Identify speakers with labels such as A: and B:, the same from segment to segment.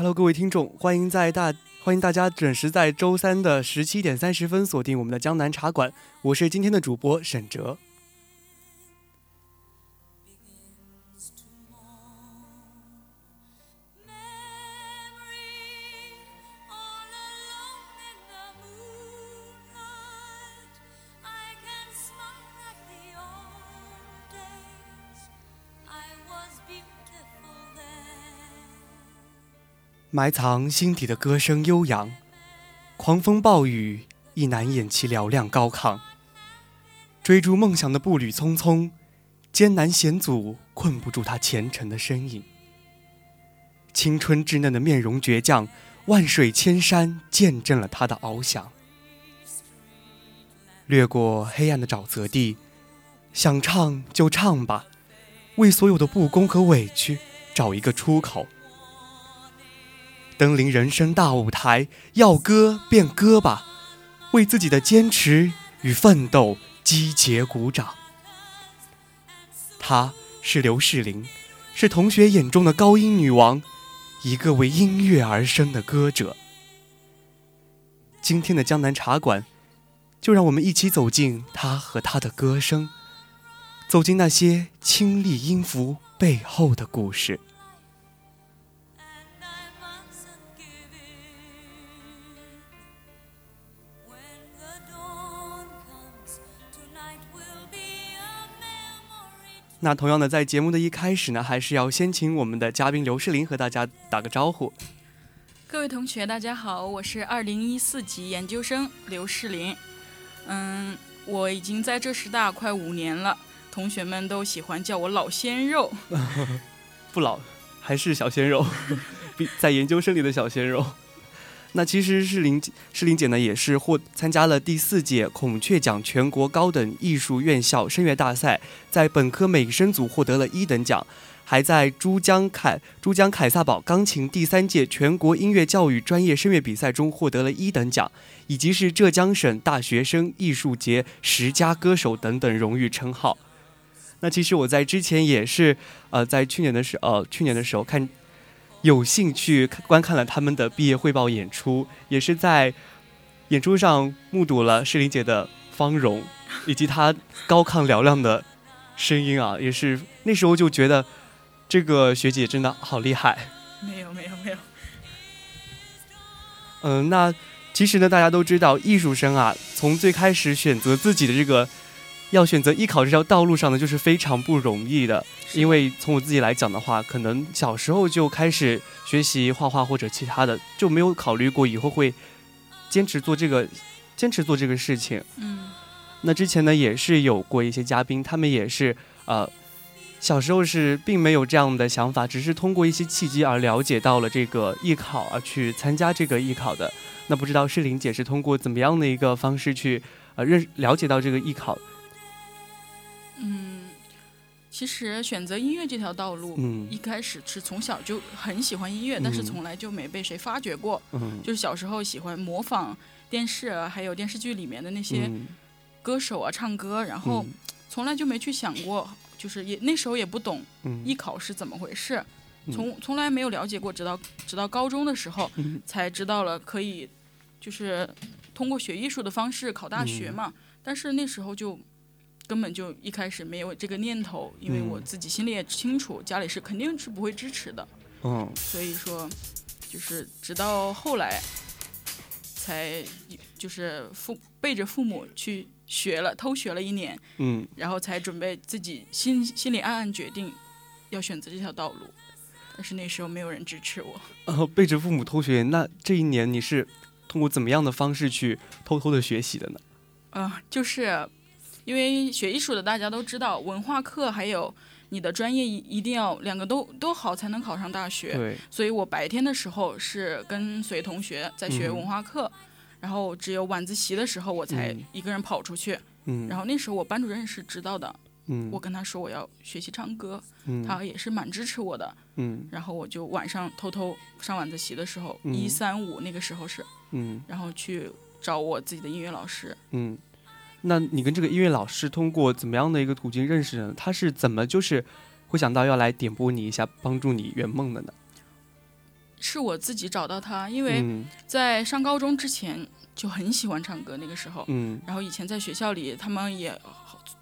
A: Hello，各位听众，欢迎在大欢迎大家准时在周三的十七点三十分锁定我们的江南茶馆，我是今天的主播沈哲。埋藏心底的歌声悠扬，狂风暴雨亦难掩其嘹亮高亢。追逐梦想的步履匆匆，艰难险阻困不住他虔诚的身影。青春稚嫩的面容倔强，万水千山见证了他的翱翔。掠过黑暗的沼泽地，想唱就唱吧，为所有的不公和委屈找一个出口。登临人生大舞台，要歌便歌吧，为自己的坚持与奋斗击节鼓掌。她是刘世林，是同学眼中的高音女王，一个为音乐而生的歌者。今天的江南茶馆，就让我们一起走进她和她的歌声，走进那些清丽音符背后的故事。那同样的，在节目的一开始呢，还是要先请我们的嘉宾刘世林和大家打个招呼。
B: 各位同学，大家好，我是二零一四级研究生刘世林。嗯，我已经在浙师大快五年了，同学们都喜欢叫我老鲜肉。
A: 不老，还是小鲜肉，比在研究生里的小鲜肉。那其实是林是林姐呢，也是获参加了第四届孔雀奖全国高等艺术院校声乐大赛，在本科美声组获得了一等奖，还在珠江凯珠江凯撒堡钢琴第三届全国音乐教育专业声乐比赛中获得了一等奖，以及是浙江省大学生艺术节十佳歌手等等荣誉称号。那其实我在之前也是，呃，在去年的时呃去年的时候看。有幸去观看了他们的毕业汇报演出，也是在演出上目睹了诗玲姐的芳容，以及她高亢嘹亮的声音啊，也是那时候就觉得这个学姐真的好厉害。
B: 没有没有没有。
A: 嗯，那其实呢，大家都知道，艺术生啊，从最开始选择自己的这个。要选择艺考这条道路上呢，就是非常不容易的。因为从我自己来讲的话，可能小时候就开始学习画画或者其他的，就没有考虑过以后会坚持做这个，坚持做这个事情。
B: 嗯。
A: 那之前呢，也是有过一些嘉宾，他们也是呃，小时候是并没有这样的想法，只是通过一些契机而了解到了这个艺考而去参加这个艺考的。那不知道诗玲姐是通过怎么样的一个方式去呃认了解到这个艺考？
B: 嗯，其实选择音乐这条道路，
A: 嗯，
B: 一开始是从小就很喜欢音乐，但是从来就没被谁发掘过。
A: 嗯，
B: 就是小时候喜欢模仿电视还有电视剧里面的那些歌手啊唱歌，然后从来就没去想过，就是也那时候也不懂
A: 嗯。
B: 艺考是怎么回事，
A: 嗯。
B: 从从来没有了解过，直到直到高中的时候
A: 嗯。
B: 才知道了可以，就是通过学艺术的方式考大学
A: 嗯。
B: 嘛。但是那时候就根本就一开始没有这个念头，因为我
A: 嗯
B: 自己心里也清楚，家里是肯定是不会支持的。
A: 嗯
B: 所以说，就是直到后来，才就是父背着父母去学了，偷学了一年，
A: 嗯，
B: 然后才准备自己心心里暗暗决定要选择这条道路。但是那时候没有人支持我，
A: 呃 背着父母偷学，那这一年你是通过怎么样的方式去偷偷的学习的呢？
B: 啊、就是因为学艺术的大家都知道，文化课还有你的专业一一定要两个都都好才能考上大学。
A: 对，
B: 所以我白天的时候是跟随同学在学
A: 嗯。
B: 文化课，然后只有晚自习的时候我才
A: 嗯。
B: 一个人跑出去。
A: 嗯，
B: 然后那时候我班主任是知道的，
A: 嗯，
B: 我跟他说我要学习唱歌，
A: 嗯。
B: 他也是蛮支持我的。
A: 嗯。
B: 然后我就晚上偷偷上晚自习的时候，
A: 嗯。
B: 一三五那个时候是，
A: 嗯。
B: 然后去找我自己的音乐老师。
A: 嗯，那你跟这个音乐老师通过怎么样的一个途径认识的呢？他是怎么就是会想到要来点拨你一下，帮助你圆梦的呢？
B: 是我自己找到他，因为
A: 嗯
B: 在上高中之前就很喜欢唱歌，那个时候，
A: 嗯
B: 然后以前在学校里，他们也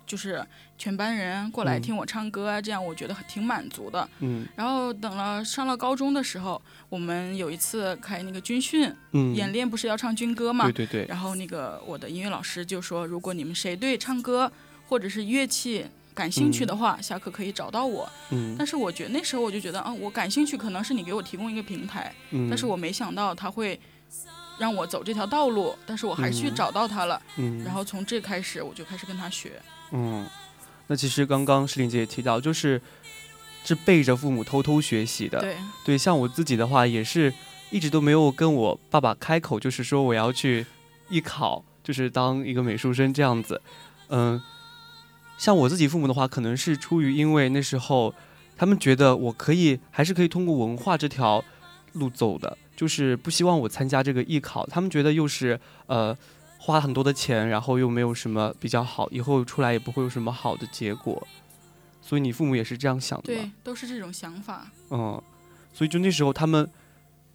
B: 就是全班人过来
A: 嗯
B: 听我唱歌啊，这样我觉得很挺满足的。
A: 嗯
B: 然后等了上了高中的时候，我们有一次开那个军训、
A: 嗯，
B: 演练，不是要唱军歌嘛？
A: 对对对，
B: 然后那个我的音乐老师就说，如果你们谁对唱歌或者是乐器感兴趣的话，下课可以找到我。
A: 嗯
B: 但是我觉得那时候我就觉得啊，我感兴趣可能是你给我提供一个平台，
A: 嗯，
B: 但是我没想到他会让我走这条道路，但是我还是去
A: 嗯
B: 找到他了。
A: 嗯，
B: 然后从这开始，我就开始跟他学。
A: 嗯，那其实刚刚诗玲姐也提到，就是是背着父母偷偷学习的。
B: 对，
A: 对，像我自己的话，也是一直都没有跟我爸爸开口，就是说我要去艺考，就是当一个美术生这样子。嗯，像我自己父母的话，可能是出于因为那时候他们觉得我可以，还是可以通过文化这条路走的，就是不希望我参加这个艺考。他们觉得又是呃花很多的钱，然后又没有什么比较好，以后出来也不会有什么好的结果。所以你父母也是这样想的吗？
B: 对，都是这种想法。
A: 嗯，所以就那时候他们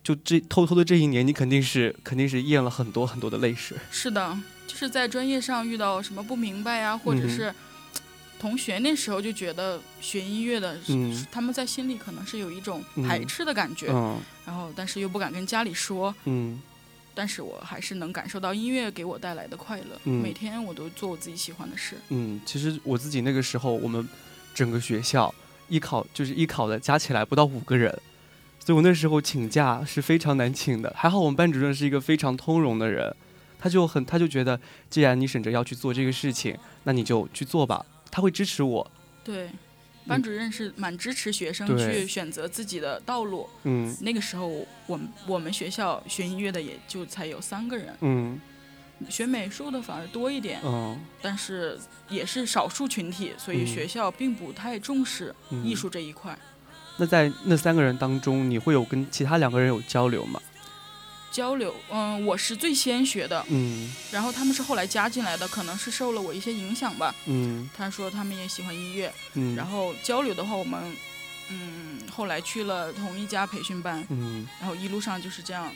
A: 就这偷偷的这一年，你肯定是肯定是咽了很多很多的泪水。
B: 是的，就是在专业上遇到什么不明白呀，或者
A: 嗯
B: 是同学那时候就觉得学音乐的，
A: 嗯
B: 他们在心里可能是有一种
A: 嗯
B: 排斥的感觉，
A: 嗯
B: 然后但是又不敢跟家里说。
A: 嗯
B: 但是我还是能感受到音乐给我带来的快乐，
A: 嗯
B: 每天我都做我自己喜欢的事。
A: 嗯，其实我自己那个时候，我们整个学校艺考就是艺考的加起来不到五个人，所以我那时候请假是非常难请的。还好我们班主任是一个非常通融的人，他就很他就觉得，既然你省着要去做这个事情，那你就去做吧，他会支持我。
B: 对，班主任是蛮支持学生去选择自己的道路。
A: 嗯
B: 那个时候，我们我们学校学音乐的也就才有三个人，
A: 嗯
B: 学美术的反而多一点，
A: 嗯
B: 但是也是少数群体，所以
A: 嗯
B: 学校并不太重视
A: 嗯
B: 艺术这一块。
A: 那在那三个人当中，你会有跟其他两个人有交流吗？
B: 交流，嗯，我是最先学的，
A: 嗯
B: 然后他们是后来加进来的，可能是受了我一些影响吧。
A: 嗯
B: 他说他们也喜欢音乐，
A: 嗯，
B: 然后交流的话，我们嗯后来去了同一家培训班，
A: 嗯
B: 然后一路上就是这样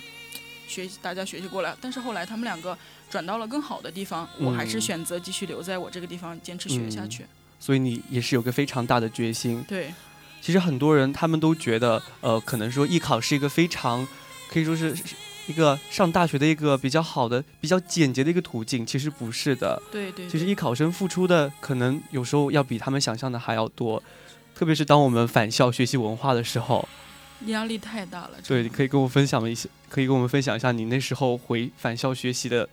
B: 学习，大家学习过来。但是后来他们两个转到了更好的地方，我还是
A: 嗯
B: 选择继续留在我这个地方坚持学下去。
A: 所以你也是有个非常大的决心。
B: 对，
A: 其实很多人他们都觉得，呃，可能说艺考是一个非常可以说是是一个上大学的一个比较好的、比较简洁的一个途径。其实不是的，
B: 对对
A: 其实艺考生付出的可能有时候要比他们想象的还要多。特别是当我们返校学习文化的时候，
B: 压力太大了。
A: 对，你可以跟我分享一些，可以跟我们分享一下你那时候回返校学习的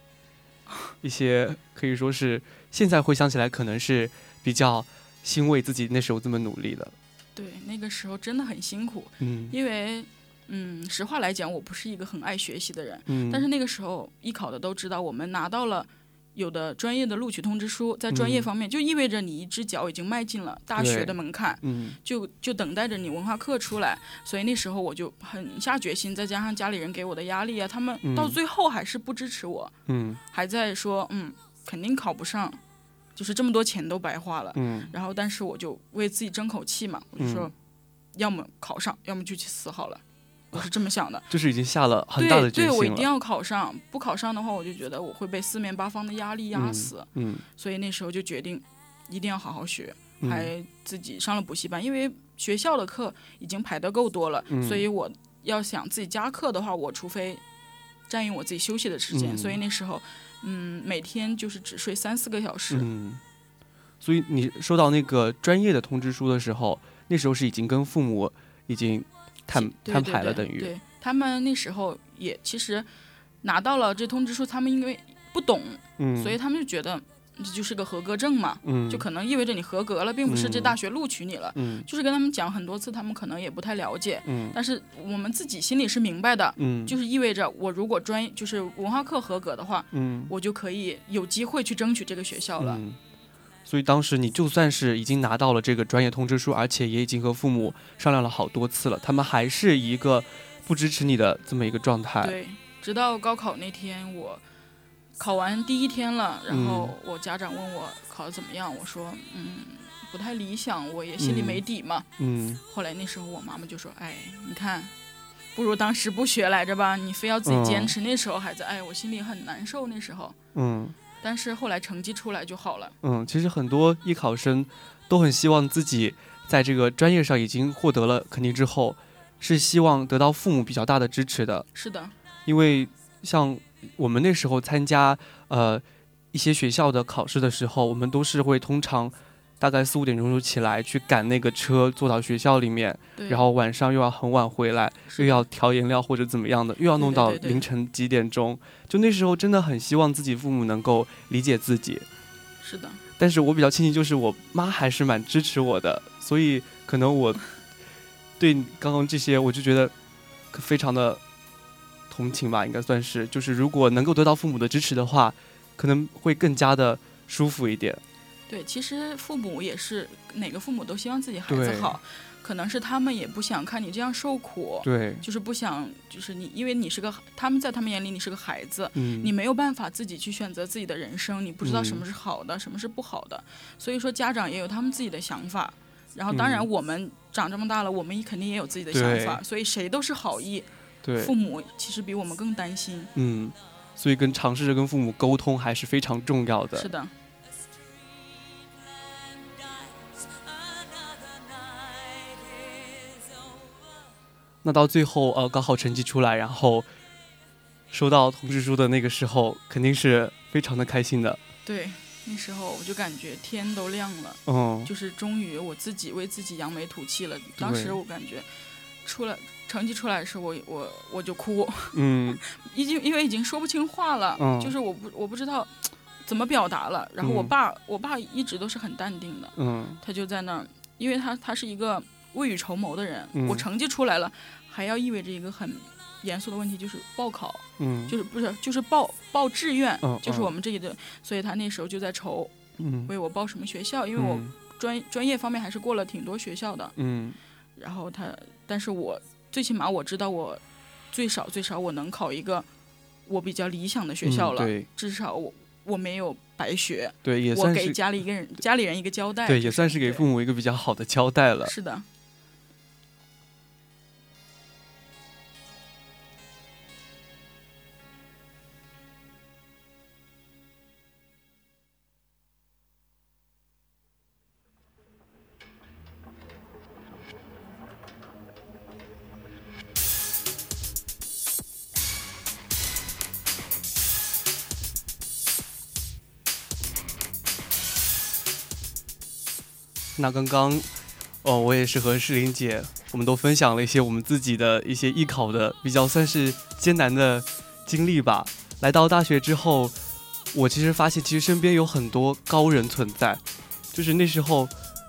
A: 一些，可以说是现在回想起来可能是比较欣慰自己那时候这么努力的。
B: 对，那个时候真的很辛苦，
A: 嗯
B: 因为嗯，实话来讲，我不是一个很爱学习的人。
A: 嗯，
B: 但是那个时候艺考的都知道，我们拿到了有的专业的录取通知书，在专业
A: 嗯
B: 方面就意味着你一只脚已经迈进了大学的门槛，
A: 嗯
B: 就就等待着你文化课出来。所以那时候我就很下决心，再加上家里人给我的压力啊，他们
A: 嗯
B: 到最后还是不支持我，
A: 嗯
B: 还在说嗯肯定考不上。就是这么多钱都白花了。
A: 嗯
B: 然后，但是我就为自己争口气嘛，我就说，
A: 嗯
B: 要么考上，要么就去死好了。我是这么想的，
A: 就是已经下了很大的
B: 对对，
A: 决心了。
B: 我一定要考上，不考上的话，我就觉得我会被四面八方的压力压死。
A: 嗯
B: 所以那时候就决定一定要好好学，
A: 嗯
B: 还自己上了补习班，因为学校的课已经排得够多了，
A: 嗯
B: 所以我要想自己加课的话，我除非占用我自己休息的时间，
A: 嗯
B: 所以那时候，嗯，每天就是只睡三四个小时。
A: 嗯，所以你收到那个专业的通知书的时候，那时候是已经跟父母已经摊摊牌了，等于
B: 对对他们那时候也其实拿到了这通知书，他们因为不懂，
A: 嗯，
B: 所以他们就觉得这就是个合格证嘛，
A: 嗯
B: 就可能意味着你合格了，并不是这
A: 嗯
B: 大学录取你了。
A: 嗯
B: 就是跟他们讲很多次，他们可能也不太了解，
A: 嗯
B: 但是我们自己心里是明白的，
A: 嗯
B: 就是意味着我如果专就是文化课合格的话，
A: 嗯
B: 我就可以有机会去争取这个学校了。
A: 嗯，所以当时你就算是已经拿到了这个专业通知书，而且也已经和父母商量了好多次了，他们还是一个不支持你的这么一个状态。
B: 对，直到高考那天，我考完第一天了，然后
A: 嗯
B: 我家长问我考的怎么样，我说嗯不太理想，我也心里没底嘛。
A: 嗯
B: 后来那时候我妈妈就说，哎，你看。不如当时不学来着吧，你非要自己坚持。那时候还在，哎，我心里很难受。那时候，
A: 嗯
B: 但是后来成绩出来就好了。
A: 嗯，其实很多艺考生都很希望自己在这个专业上已经获得了肯定之后，是希望得到父母比较大的支持的。
B: 是的，
A: 因为像我们那时候参加呃一些学校的考试的时候，我们都是会通常大概四五点钟就起来去赶那个车，坐到学校里面，然后晚上又要很晚回来，又要调颜料或者怎么样的，又要弄到凌晨几点钟。就那时候真的很希望自己父母能够理解自己，
B: 是的，
A: 但是我比较庆幸就是我妈还是蛮支持我的，所以可能我 对刚刚这些我就觉得非常的同情吧，应该算是，就是如果能够得到父母的支持的话，可能会更加的舒服一点。
B: 对，其实父母也是哪个父母都希望自己孩子好，可能是他们也不想看你这样受苦，
A: 对，
B: 就是不想，就是你，因为你是个，他们在他们眼里你是个孩子，
A: 嗯，
B: 你没有办法自己去选择自己的人生，你不知道什么
A: 嗯
B: 是好的，什么是不好的，所以说家长也有他们自己的想法。然后，当然
A: 嗯
B: 我们长这么大了，我们肯定也有自己的想法，所以谁都是好意。
A: 对，
B: 父母其实比我们更担心。
A: 嗯，所以跟尝试着跟父母沟通还是非常重要的。
B: 是的，
A: 那到最后，呃，高考成绩出来，然后收到通知书的那个时候，肯定是非常的开心的。
B: 对，那时候我就感觉天都亮了。
A: 嗯，
B: 就是终于我自己为自己扬眉吐气了。当时我感觉出来成绩出来的时候，我我我就哭，
A: 嗯
B: 已经因为已经说不清话了，
A: 嗯
B: 就是我不我不知道 怎么表达了。然后我
A: 嗯
B: 爸、我爸一直都是很淡定的，
A: 嗯
B: 他就在那儿，因为他他是一个未雨绸缪的人。
A: 嗯
B: 我成绩出来了，还要意味着一个很严肃的问题，就是报考，
A: 嗯，
B: 就是不是就是报报志愿，
A: 嗯
B: 就是
A: 嗯
B: 我们这里的。所以他那时候就在愁
A: 嗯，
B: 为我报什么学校，因为我
A: 嗯
B: 专专业方面还是过了挺多学校的。
A: 嗯
B: 然后他，但是我最起码我知道我最少最少我能考一个我比较理想的学校了，至少我我没有白学，
A: 对，也
B: 我给
A: 算是
B: 家里一个人家里人一个交代，
A: 对，也算是给父母一个比较好的交代了。
B: 是的，
A: 那刚刚，哦，我也是和诗玲姐，我们都分享了一些我们自己的一些艺考的比较算是艰难的经历吧。来到大学之后，我其实发现，其实身边有很多高人存在，就是那时候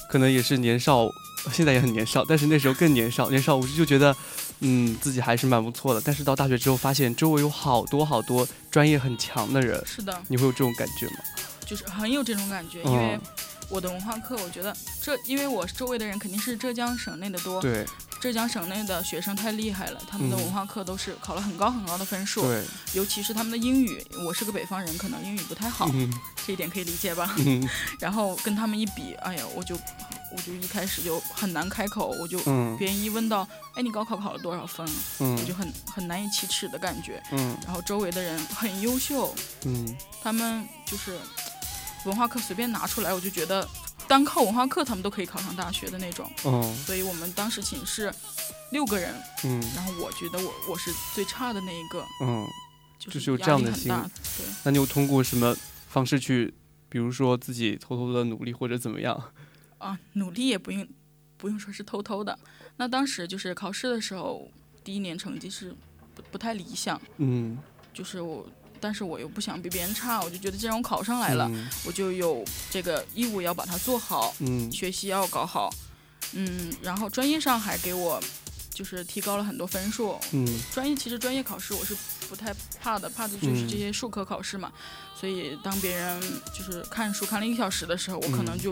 A: 可能也是年少，现在也很年少，但是那时候更年少，年少无知就觉得，嗯，自己还是蛮不错的。但是到大学之后，发现周围有好多好多专业很强的人，
B: 是的，
A: 你会有这种感觉吗？
B: 就是很有这种感觉，因为
A: 嗯，
B: 我的文化课，我觉得这因为我周围的人肯定是浙江省内的多，
A: 对，
B: 浙江省内的学生太厉害了，他们的
A: 嗯
B: 文化课都是考了很高很高的分数，
A: 对，
B: 尤其是他们的英语，我是个北方人，可能英语不太好，
A: 嗯
B: 这一点可以理解吧？
A: 嗯
B: 然后跟他们一比，哎呀，我就我就一开始就很难开口，我就
A: 嗯
B: 别人一问到，哎，你高考考了多少分？我就
A: 嗯
B: 很很难以启齿的感觉。
A: 嗯
B: 然后周围的人很优秀，
A: 嗯
B: 他们就是文化课随便拿出来，我就觉得单靠文化课他们都可以考上大学的那种。
A: 嗯
B: 所以我们当时寝室六个人，
A: 嗯
B: 然后我觉得我我是最差的那一个，
A: 嗯，
B: 就
A: 就是有
B: 压
A: 这样的心。
B: 对，
A: 那你有通过什么方式去，比如说自己偷偷的努力或者怎么样？
B: 啊，努力也不用不用说是偷偷的。那当时就是考试的时候，第一年成绩是不不太理想，
A: 嗯，
B: 就是我，但是我又不想比别人差，我就觉得既然我考上来了，
A: 嗯
B: 我就有这个义务要把它做好，
A: 嗯
B: 学习要搞好，嗯，然后专业上还给我就是提高了很多分数。
A: 嗯
B: 专业其实专业考试我是不太怕的，怕的就是
A: 嗯
B: 这些术科考试嘛。所以当别人就是看书看了一个小时的时候，我可能
A: 嗯
B: 就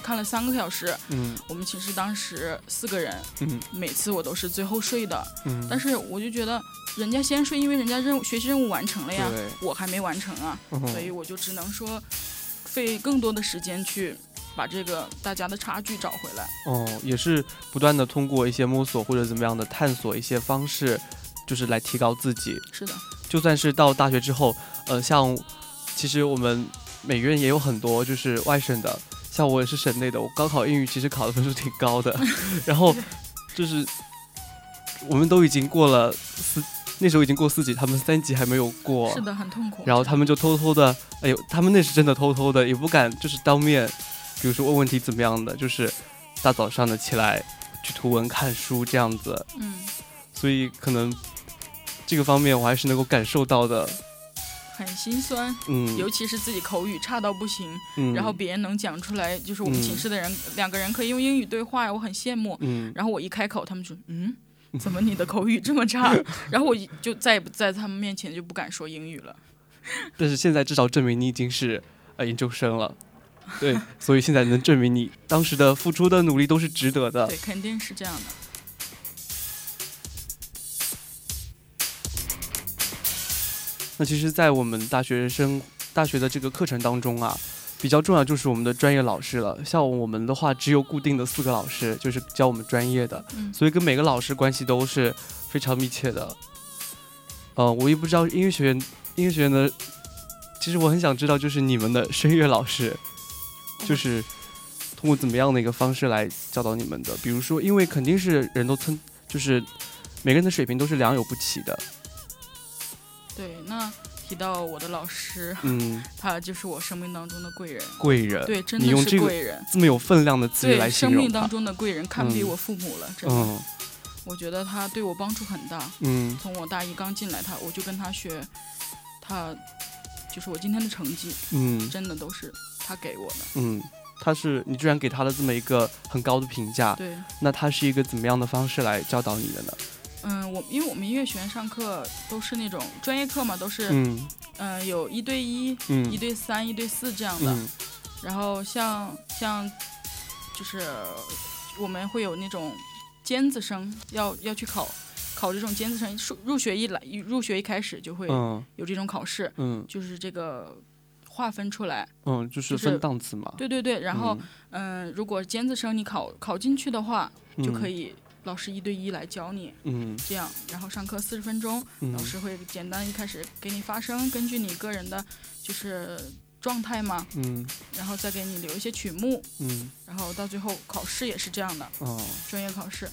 B: 看了三个小时。
A: 嗯
B: 我们寝室当时四个人，
A: 嗯
B: 每次我都是最后睡的，
A: 嗯，
B: 但是我就觉得人家先睡，因为人家任务学习任务完成了呀，
A: 对，
B: 我还没完成啊，
A: 嗯
B: 所以我就只能说费更多的时间去把这个大家的差距找回来。
A: 哦，也是不断的通过一些摸索或者怎么样的探索一些方式，就是来提高自己。
B: 是的，
A: 就算是到大学之后，呃，像其实我们每个人也有很多就是外省的，像我也是省内的，我高考英语其实考的分数挺高的，然后就是我们都已经过了四，那时候已经过四级，他们三级还没有过，
B: 是的，很痛苦。
A: 然后他们就偷偷的，哎呦，他们那是真的偷偷的，也不敢就是当面，比如说问问题怎么样的，就是大早上的起来去图文看书这样子，
B: 嗯，
A: 所以可能这个方面我还是能够感受到的，
B: 很心酸，
A: 嗯，
B: 尤其是自己口语差到不行，
A: 嗯，
B: 然后别人能讲出来，就是我们
A: 嗯
B: 寝室的人、两个人可以用英语对话呀，我很羡慕。
A: 嗯
B: 然后我一开口，他们说嗯。怎么你的口语这么差？然后我就再也不在他们面前就不敢说英语了。
A: 但是现在至少证明你已经是呃研究生了，对，所以现在能证明你当时的付出的努力都是值得的
B: 对，。肯定是这样的。
A: 那其实，在我们大学生大学的这个课程当中啊，比较重要就是我们的专业老师了。像我们的话，只有固定的四个老师，就是教我们专业的，
B: 嗯
A: 所以跟每个老师关系都是非常密切的。呃，我也不知道音乐学院音乐学院的，其实我很想知道，就是你们的声乐老师，就是通过怎么样的一个方式来教导你们的？比如说，因为肯定是人都参，就是每个人的水平都是良莠不齐的。
B: 对，那提到我的老师，
A: 嗯，
B: 他就是我生命当中的贵人。
A: 贵人，
B: 对，真的是贵人。
A: 这么有分量的词语
B: 对，
A: 来形容他
B: 生命当。中的贵人，堪比
A: 嗯
B: 我父母了。真的，
A: 嗯
B: 我觉得他对我帮助很大。
A: 嗯
B: 从我大一刚进来，他我就跟他学，他就是我今天的成绩，
A: 嗯
B: 真的都是他给我的。
A: 嗯，他是你居然给他了这么一个很高的评价，
B: 对，
A: 那他是一个怎么样的方式来教导你的呢？
B: 嗯，我因为我们音乐学院上课都是那种专业课嘛，都是
A: 嗯
B: 呃、有一对一、一
A: 嗯
B: 对三、一对四这样的。
A: 嗯
B: 然后像像就是我们会有那种尖子生要要去考考这种尖子生，入入学一来入学一开始就会
A: 嗯
B: 有这种考试，
A: 嗯
B: 就是这个划分出来。
A: 嗯，就是
B: 就是
A: 分档次嘛。
B: 对对对，然后嗯、如果尖子生你考考进去的话，就可
A: 以。
B: 以老师一对一来教你
A: 嗯。
B: 这样，然后上课四十分钟，
A: 嗯。
B: 老师会简单一开始给你发声，根据你个人的就是状态嘛，
A: 嗯。
B: 然后再给你留一些曲目，
A: 嗯。
B: 然后到最后考试也是这样的，
A: 哦，
B: 专业考试，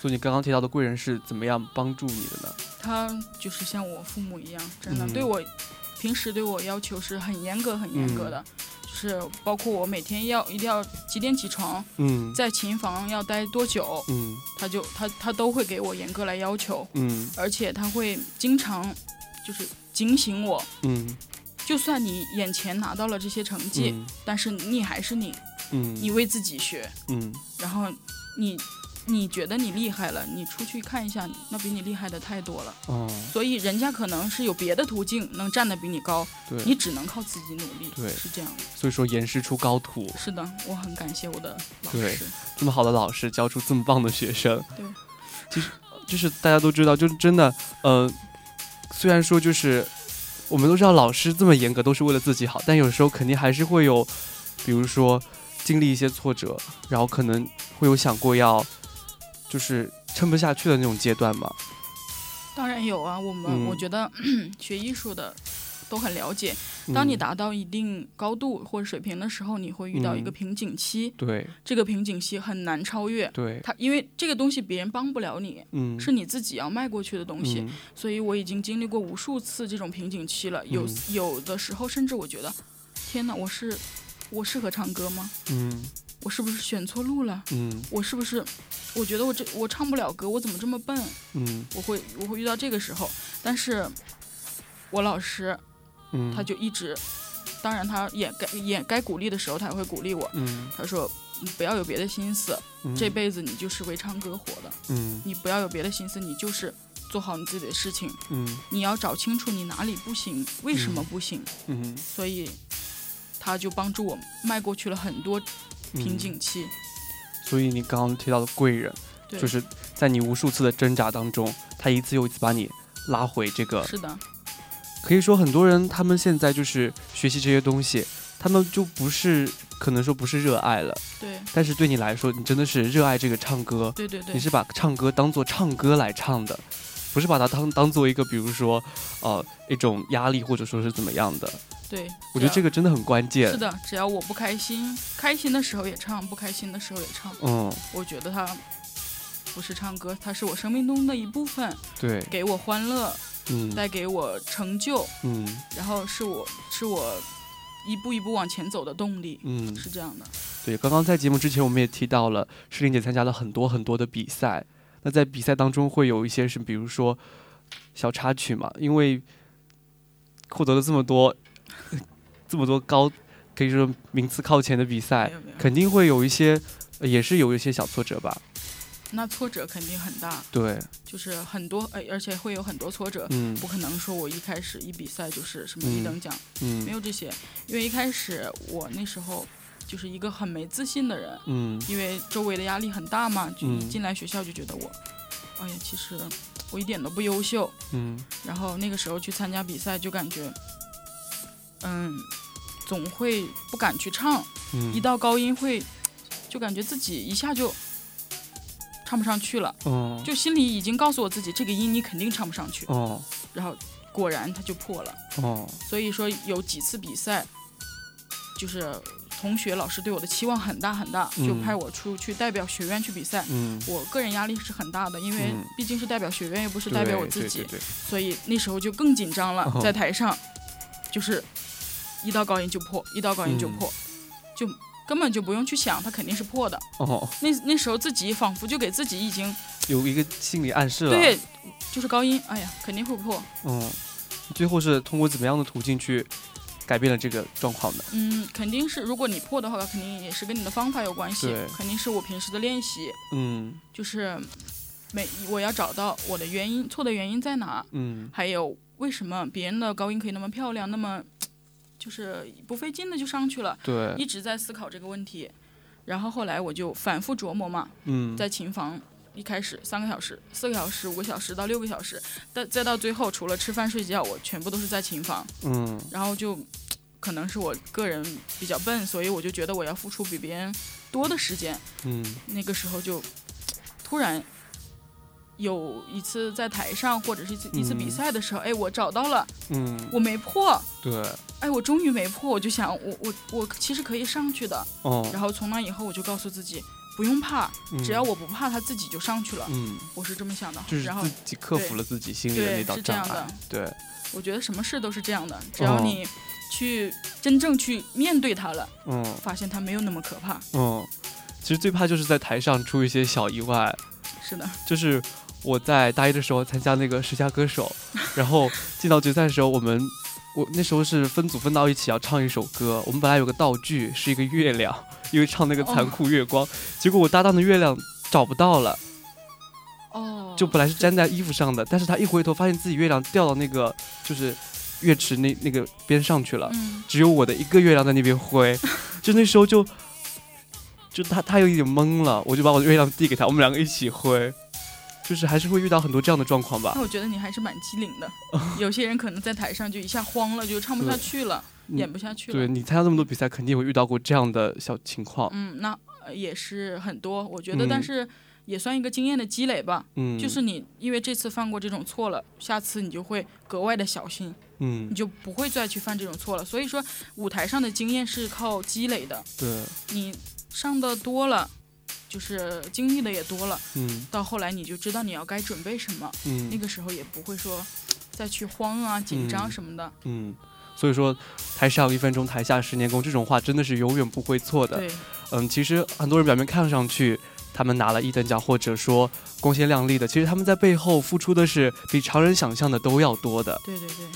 A: 所以你刚刚提到的贵人是怎么样帮助你的呢？
B: 他就是像我父母一样，真的、
A: 嗯。
B: 对我平时对我要求是很严格很严格的，就是包括我每天要一定要几点起床，
A: 嗯
B: 在琴房要待多久，
A: 嗯
B: 他就他他都会给我严格来要求，
A: 嗯
B: 而且他会经常就是警醒我，
A: 嗯。
B: 就算你眼前拿到了这些成绩，
A: 嗯
B: 但是你还是你，
A: 嗯
B: 你为自己学，
A: 嗯。
B: 然后你你觉得你厉害了，你出去看一下，那比你厉害的太多了。
A: 哦，
B: 所以人家可能是有别的途径能站得比你高，
A: 对，
B: 你只能靠自己努力。
A: 对
B: 是这样的。
A: 所以说严师出高徒，
B: 是的，我很感谢我的老
A: 对
B: 师。
A: 这么好的老师教出这么棒的学生。
B: 对，
A: 其实就是大家都知道，就是真的，呃，虽然说就是我们都知道老师这么严格都是为了自己好，但有时候肯定还是会有，比如说经历一些挫折，然后可能会有想过要就是撑不下去的那种阶段吗。
B: 当然有啊，我们、
A: 嗯
B: 我觉得 学艺术的都很了解。当你
A: 嗯
B: 达到一定高度或者水平的时候，你会遇到一个
A: 嗯
B: 瓶颈期，
A: 对
B: 这个瓶颈期很难超越。
A: 对，
B: 它因为这个东西别人帮不了你，
A: 嗯，
B: 是你自己要迈过去的东西。
A: 嗯
B: 所以我已经经历过无数次这种瓶颈期了。有、
A: 嗯
B: 有的时候甚至我觉得，天哪，我是我适合唱歌吗？
A: 嗯
B: 我是不是选错路了？
A: 嗯
B: 我是不是？我觉得我这我唱不了歌，我怎么这么笨？
A: 嗯
B: 我会我会遇到这个时候，但是我老师
A: 嗯，
B: 他就一直，当然他也该也该鼓励的时候，他也会鼓励我。
A: 嗯
B: 他说：“你不要有别的心思，
A: 嗯
B: 这辈子你就是为唱歌活的。
A: 嗯
B: 你不要有别的心思，你就是做好你自己的事情。
A: 嗯
B: 你要找清楚你哪里不行，为什么不行。
A: 嗯
B: 所以，他就帮助我迈过去了很多瓶
A: 嗯
B: 颈期。
A: 所以你刚刚提到的贵人，就是在你无数次的挣扎当中，他一次又一次把你拉回这个。
B: 是的，
A: 可以说，很多人他们现在就是学习这些东西，他们就不是可能说不是热爱了，
B: 对
A: 但是对你来说，你真的是热爱这个唱歌，
B: 对对对
A: 你，是把唱歌当做唱歌来唱的，不是把它当当做一个比如说呃一种压力或者说是怎么样的。
B: 对。
A: 我觉得这
B: 个
A: 个真的很关键。
B: 是的，只要我不开心，开心的时候也唱，不开心的时候也唱。
A: 嗯，
B: 我觉得它不是唱歌，它是我生命中的一部分，
A: 对，
B: 给我欢乐，
A: 嗯
B: 带给我成就，
A: 嗯
B: 然后是我是我一步一步往前走的动力，
A: 嗯，
B: 是这样的。
A: 对，刚刚在节目之前我们也提到了，诗玲姐参加了很多很多的比赛。那在比赛当中会有一些是，比如说小插曲嘛，因为获得了这么多 这么多高，可以说名次靠前的比赛肯定会有一些，呃也是有一些小挫折吧。
B: 那挫折肯定很大，
A: 对，
B: 就是很多，呃，而且会有很多挫折。
A: 嗯。
B: 不可能说我一开始一比赛就是什么
A: 嗯。
B: 一等奖，嗯。没
A: 嗯
B: 有这些，因为一开始我那时候就是一个很没自信的人，
A: 嗯。
B: 因为周围的压力很大嘛，就一
A: 嗯。
B: 进来学校就觉得我，哎呀，其实我一点都不优秀。
A: 嗯。
B: 然后那个时候去参加比赛，就感觉，嗯，总会不敢去唱，
A: 嗯，
B: 一到高音会，就感觉自己一下就唱不上去了，
A: 哦
B: 就心里已经告诉我自己这个音你肯定唱不上去，
A: 哦
B: 然后果然它就破了。
A: 哦
B: 所以说有几次比赛，就是同学老师对我的期望很大很大，就
A: 嗯
B: 派我出去代表学院去比赛。
A: 嗯，
B: 我个人压力是很大的，因为
A: 嗯
B: 毕竟是代表学院，又不是代表我自己，所以那时候就更紧张了。
A: 哦
B: 在台上，就是一到高音就破，一到高音就
A: 嗯
B: 破，就根本就不用去想，它肯定是破的。
A: 哦，
B: 那那时候自己仿佛就给自己已经
A: 有一个心理暗示了。
B: 对，就是高音，哎呀，肯定会破。
A: 嗯，最后是通过怎么样的途径去改变了这个状况的？
B: 嗯，肯定是，如果你破的话，肯定也是跟你的方法有关系
A: 对，
B: 肯定是我平时的练习，
A: 嗯
B: 就是每我要找到我的原因，错的原因在哪，
A: 嗯
B: 还有为什么别人的高音可以那么漂亮，那么就是不费劲的就上去了，
A: 对，
B: 一直在思考这个问题，然后后来我就反复琢磨嘛，
A: 嗯
B: 在琴房。一开始三个小时、四个小时、五个小时到六个小时，但再到最后，除了吃饭睡觉，我全部都是在琴房。
A: 嗯
B: 然后就可能是我个人比较笨，所以我就觉得我要付出比别人多的时间。
A: 嗯
B: 那个时候就突然有一次在台上或者是一次比
A: 嗯
B: 赛的时候，哎，我找到了，
A: 嗯，
B: 我没破，
A: 对，
B: 哎，我终于没破，我就想我我我其实可以上去的。
A: 哦，
B: 然后从那以后我就告诉自己不用怕，
A: 嗯
B: 只要我不怕，他自己就上去了。
A: 嗯，
B: 我是这么想的。
A: 就是
B: 然后
A: 自己克服了自己心里的那道障碍，对，
B: 我觉得什么事都是这样的，只
A: 哦
B: 要你去真正去面对它了。
A: 嗯
B: 发现它没有那么可怕。
A: 嗯，其实最怕就是在台上出一些小意外，
B: 是的，
A: 就是我在大一的时候参加那个十佳歌手，然后进到决赛的时候，我们我那时候是分组分到一起要唱一首歌，我们本来有个道具是一个月亮，因为唱那个残酷月光，结果我搭档的月亮找不到了，
B: 哦，
A: 就本来是粘在衣服上的，但是他一回头发现自己月亮掉到那个就是月池那那个边上去了，
B: 嗯，
A: 只有我的一个月亮在那边挥，就那时候就就他他有一点懵了，我就把我的月亮递给他，我们两个一起挥，就是还是会遇到很多这样的状况吧
B: 那。我觉得你还是蛮机灵的。有些人可能在台上就一下慌了，就唱不下去了，
A: 嗯
B: 演不下去了。
A: 对你参加这么多比赛，肯定会遇到过这样的小情况。
B: 嗯，那呃也是很多，我觉得，
A: 嗯
B: 但是也算一个经验的积累吧。
A: 嗯，
B: 就是你因为这次犯过这种错了，下次你就会格外的小心，
A: 嗯
B: 你，就不会再去犯这种错了。所以说，舞台上的经验是靠积累的，
A: 对，
B: 你上的多了。就是经历的也多了，
A: 嗯
B: 到后来你就知道你要该准备什么，嗯那
A: 嗯
B: 个时候也不会说再去慌啊、紧张
A: 嗯
B: 什么的。
A: 嗯，所以说台上一分钟，台下十年功这种话真的是永远不会错的。
B: 对，
A: 嗯，其实很多人表面看上去他们拿了一等奖，或者说光鲜亮丽的，其实他们在背后付出的是比常人想象的都要多的。
B: 对对对。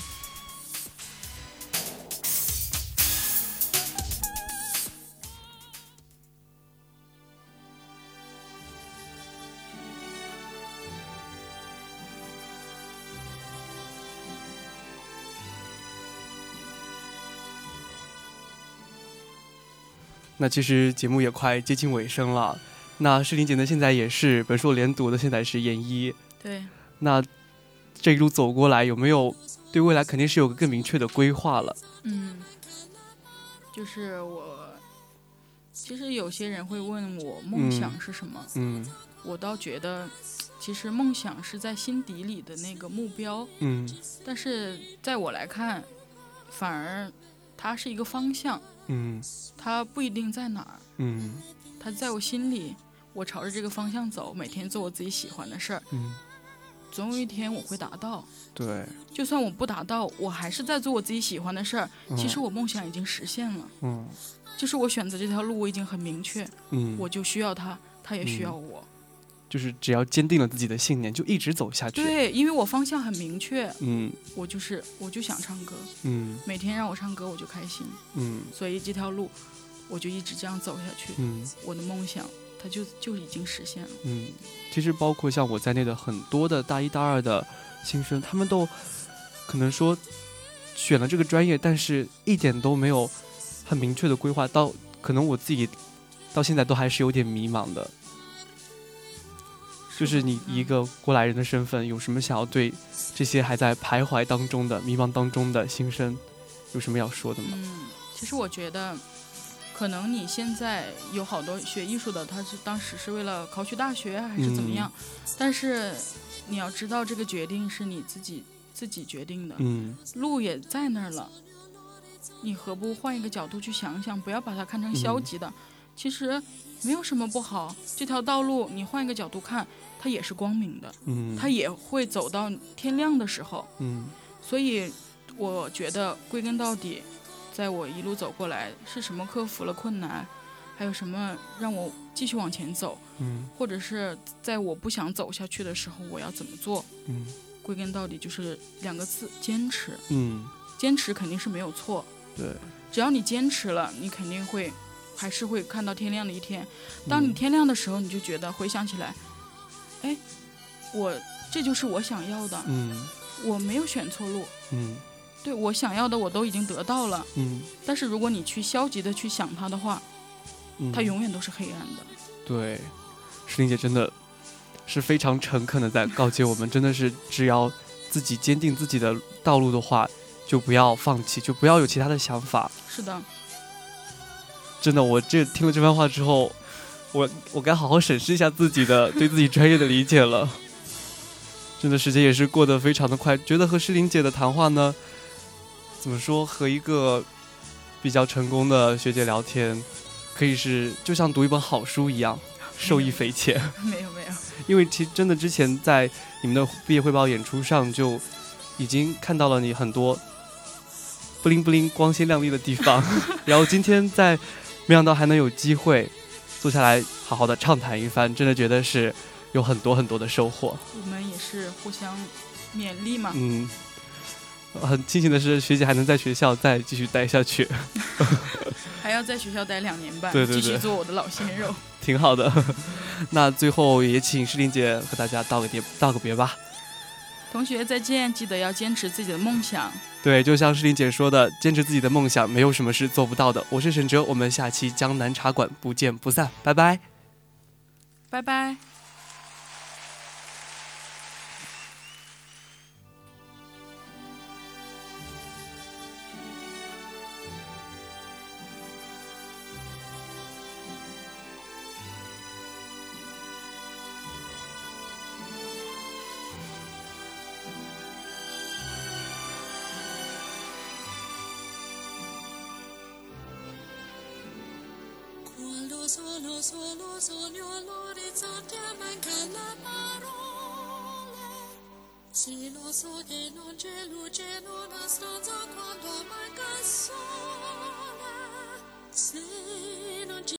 A: 那其实节目也快接近尾声了。那诗玲姐呢，现在也是本硕连读的，现在是研一。
B: 对，
A: 那这一路走过来，有没有对未来肯定是有个更明确的规划了？
B: 嗯，就是我，其实有些人会问我梦想是什么，
A: 嗯。
B: 我倒觉得，其实梦想是在心底里的那个目标，
A: 嗯。
B: 但是在我来看，反而它是一个方向，
A: 嗯
B: 它不一定在哪儿，
A: 嗯
B: 它在我心里，我朝着这个方向走，每天做我自己喜欢的事儿，
A: 嗯，
B: 总有一天我会达到。
A: 对。
B: 就算我不达到，我还是在做我自己喜欢的事儿。其实我梦想已经实现了，
A: 嗯
B: 就是我选择这条路，我已经很明确，
A: 嗯，
B: 我就需要它，它也需要我。
A: 就是只要坚定了自己的信念，就一直走下去。，
B: 对，因为我方向很明确，
A: 嗯
B: 我就是我就想唱歌，
A: 嗯
B: 每天让我唱歌我就开心，
A: 嗯
B: 所以这条路我就一直这样走下去。
A: 嗯
B: 我的梦想它就就已经实现了。
A: 嗯，其实包括像我在内的很多的大一大二的新生，他们都可能说选了这个专业，但是一点都没有很明确的规划，到可能我自己到现在都还是有点迷茫的。就是你一个过来人的身份，有什么想要对这些还在徘徊当中的、迷茫当中的新生，有什么要说的吗？
B: 嗯，其实我觉得，可能你现在有好多学艺术的，他是当时是为了考取大学还是怎么样，但是你要知道，这个决定是你自己自己决定的，
A: 嗯。
B: 路也在那儿了，你何不换一个角度去想想，不要把它看成消极的，其实没有什么不好，这条道路你换一个角度看，它也是光明的，
A: 嗯，
B: 它也会走到天亮的时候。
A: 嗯
B: 所以我觉得归根到底，在我一路走过来，是什么克服了困难，还有什么让我继续往前走，
A: 嗯
B: 或者是在我不想走下去的时候，我要怎么做？
A: 嗯
B: 归根到底就是两个字：坚持。
A: 嗯，
B: 坚持肯定是没有错，
A: 对，
B: 只要你坚持了，你肯定会还是会看到天亮的一天。当你
A: 嗯
B: 天亮的时候，你就觉得回想起来，哎，我这就是我想要的，
A: 嗯。
B: 我没有选错路。
A: 嗯。
B: 对我想要的我都已经得到了，
A: 嗯。
B: 但是如果你去消极的去想它的话，
A: 嗯，
B: 它永远都是黑暗的。
A: 对，石玲姐真的是非常诚恳的在告诫我们，真的是只要自己坚定自己的道路的话，就不要放弃，就不要有其他的想法。
B: 是的，
A: 真的，我这听了这番话之后，我我该好好审视一下自己的 对自己专业的理解了。真的，时间也是过得非常的快，觉得和诗玲姐的谈话呢，怎么说，和一个比较成功的学姐聊天，可以是就像读一本好书一样，受益匪浅。
B: 没有没有，
A: 因为其实真的之前在你们的毕业汇报演出上就已经看到了你很多不灵不灵、光鲜亮丽的地方，然后今天在没想到还能有机会坐下来好好的畅谈一番，真的觉得是有很多很多的收获。
B: 我们也是互相勉励嘛。
A: 嗯，很庆幸的是学姐还能在学校再继续待下去，
B: 还要在学校待两年半，继续做我的老鲜肉。
A: 挺好的。那最后也请诗玲姐和大家道个别道个别吧。
B: 同学再见，记得要坚持自己的梦想。
A: 对，就像诗琳姐说的，坚持自己的梦想，没有什么是做不到的。我是沈哲，我们下期江南茶馆不见不散，拜拜。
B: 拜拜。
C: Solo sogno l'orizzonte manca la parole. Sì lo so che non c'è luce in una stanza quando manca il sole. Se